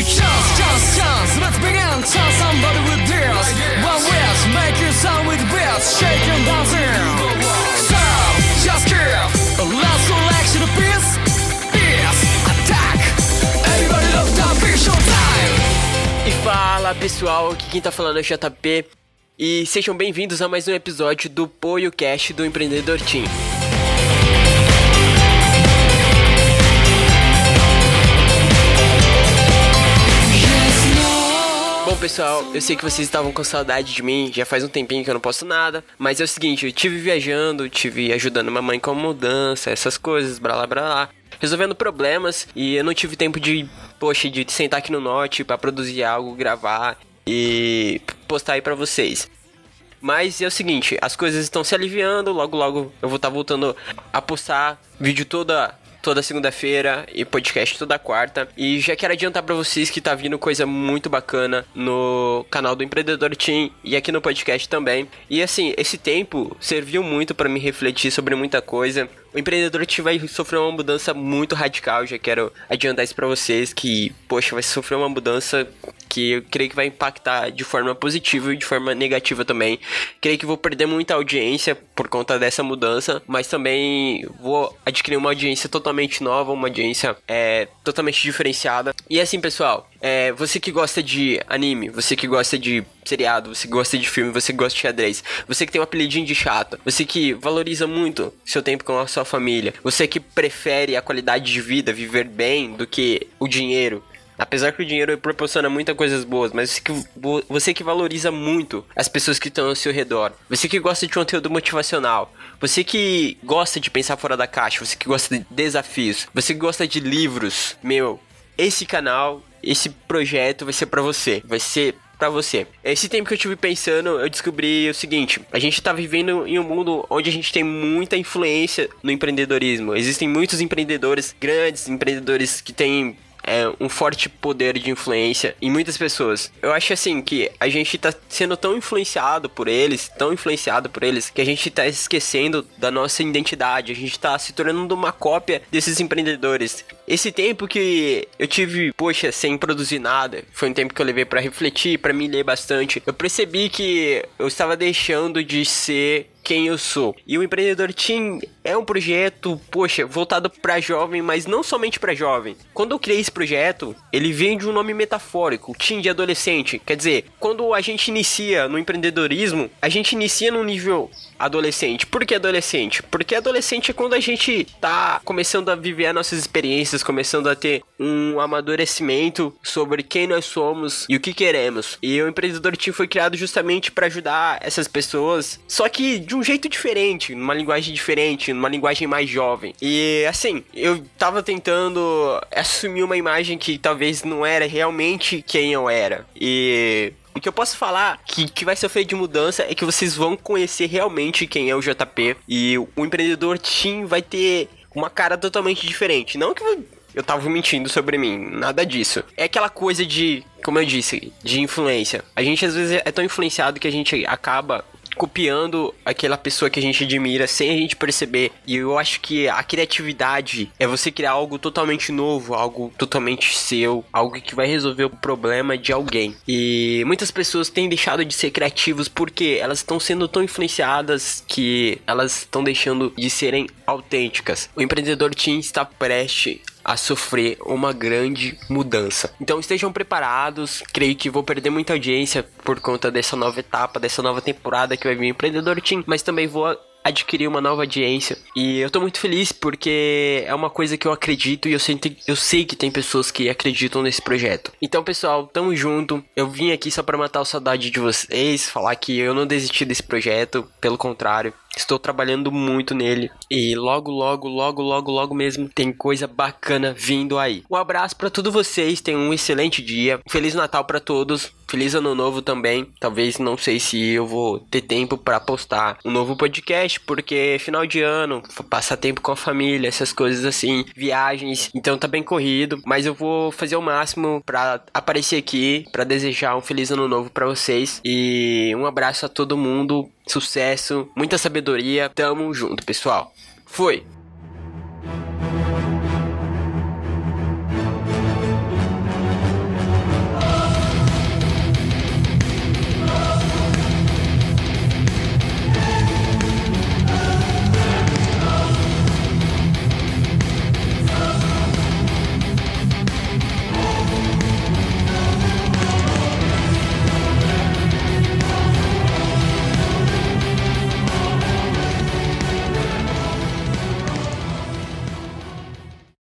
Chance, chance, chance, let's begin. Chance somebody with this. One wish, make your sound with. Shake and dancing. Stop, just kill. Last selection of peace. Peace, attack. Everybody look down, be showtime. E fala pessoal, aqui quem tá falando é o JP e sejam bem-vindos a mais um episódio do Poio Cast do Empreendedor Team. Pessoal, eu sei que vocês estavam com saudade de mim, já faz um tempinho que eu não posto nada, mas é o seguinte, eu tive viajando, tive ajudando mamãe com mudança, essas coisas, blá blá blá blá, resolvendo problemas e eu não tive tempo de, poxa, de sentar aqui no norte para produzir algo, gravar e postar aí pra vocês. Mas é o seguinte, as coisas estão se aliviando, logo logo eu vou estar voltando a postar vídeo toda toda segunda-feira e podcast toda quarta. E já quero adiantar para vocês que tá vindo coisa muito bacana no canal do Empreendedor Team e aqui no podcast também. E assim, esse tempo serviu muito para me refletir sobre muita coisa. O empreendedor Team vai sofrer uma mudança muito radical, já quero adiantar isso para vocês que, poxa, vai sofrer uma mudança que eu creio que vai impactar de forma positiva e de forma negativa também. Creio que vou perder muita audiência por conta dessa mudança, mas também vou adquirir uma audiência totalmente nova, uma audiência é, totalmente diferenciada. E assim, pessoal, é, você que gosta de anime, você que gosta de seriado, você que gosta de filme, você que gosta de xadrez, você que tem um apelidinho de chato, você que valoriza muito seu tempo com a sua família, você que prefere a qualidade de vida, viver bem, do que o dinheiro, Apesar que o dinheiro proporciona muitas coisas boas, mas você que, você que valoriza muito as pessoas que estão ao seu redor, você que gosta de conteúdo motivacional, você que gosta de pensar fora da caixa, você que gosta de desafios, você que gosta de livros, meu, esse canal, esse projeto vai ser para você, vai ser para você. Esse tempo que eu tive pensando, eu descobri o seguinte: a gente tá vivendo em um mundo onde a gente tem muita influência no empreendedorismo. Existem muitos empreendedores grandes, empreendedores que têm é, um forte poder de influência em muitas pessoas. Eu acho assim que a gente tá sendo tão influenciado por eles, tão influenciado por eles, que a gente tá esquecendo da nossa identidade, a gente tá se tornando uma cópia desses empreendedores. Esse tempo que eu tive, poxa, sem produzir nada, foi um tempo que eu levei para refletir, para me ler bastante. Eu percebi que eu estava deixando de ser quem eu sou. E o Empreendedor Team é um projeto, poxa, voltado para jovem, mas não somente para jovem. Quando eu criei esse projeto, ele vem de um nome metafórico, Team de adolescente. Quer dizer, quando a gente inicia no empreendedorismo, a gente inicia no nível adolescente. Por que adolescente? Porque adolescente é quando a gente tá começando a viver as nossas experiências, começando a ter um amadurecimento sobre quem nós somos e o que queremos. E o Empreendedor Team foi criado justamente para ajudar essas pessoas, só que de um jeito diferente, numa linguagem diferente, numa linguagem mais jovem. E assim, eu tava tentando assumir uma imagem que talvez não era realmente quem eu era. E o que eu posso falar que, que vai sofrer de mudança é que vocês vão conhecer realmente quem é o JP. E o empreendedor Team vai ter uma cara totalmente diferente. Não que eu tava mentindo sobre mim, nada disso. É aquela coisa de, como eu disse, de influência. A gente às vezes é tão influenciado que a gente acaba copiando aquela pessoa que a gente admira sem a gente perceber. E eu acho que a criatividade é você criar algo totalmente novo, algo totalmente seu, algo que vai resolver o problema de alguém. E muitas pessoas têm deixado de ser criativos porque elas estão sendo tão influenciadas que elas estão deixando de serem autênticas. O empreendedor Team está prestes a sofrer uma grande mudança. Então estejam preparados, creio que vou perder muita audiência por conta dessa nova etapa, dessa nova temporada que vai vir Empreendedor Team, mas também vou adquirir uma nova audiência. E eu tô muito feliz porque é uma coisa que eu acredito e eu, sinto, eu sei que tem pessoas que acreditam nesse projeto. Então, pessoal, tamo junto. Eu vim aqui só para matar a saudade de vocês, falar que eu não desisti desse projeto, pelo contrário. Estou trabalhando muito nele e logo, logo, logo, logo, logo mesmo tem coisa bacana vindo aí. Um abraço para todos vocês, tenham um excelente dia. Feliz Natal para todos. Feliz Ano Novo também. Talvez não sei se eu vou ter tempo para postar um novo podcast, porque final de ano, passar tempo com a família, essas coisas assim, viagens. Então tá bem corrido, mas eu vou fazer o máximo para aparecer aqui, para desejar um feliz ano novo para vocês e um abraço a todo mundo sucesso, muita sabedoria. Tamo junto, pessoal. Foi!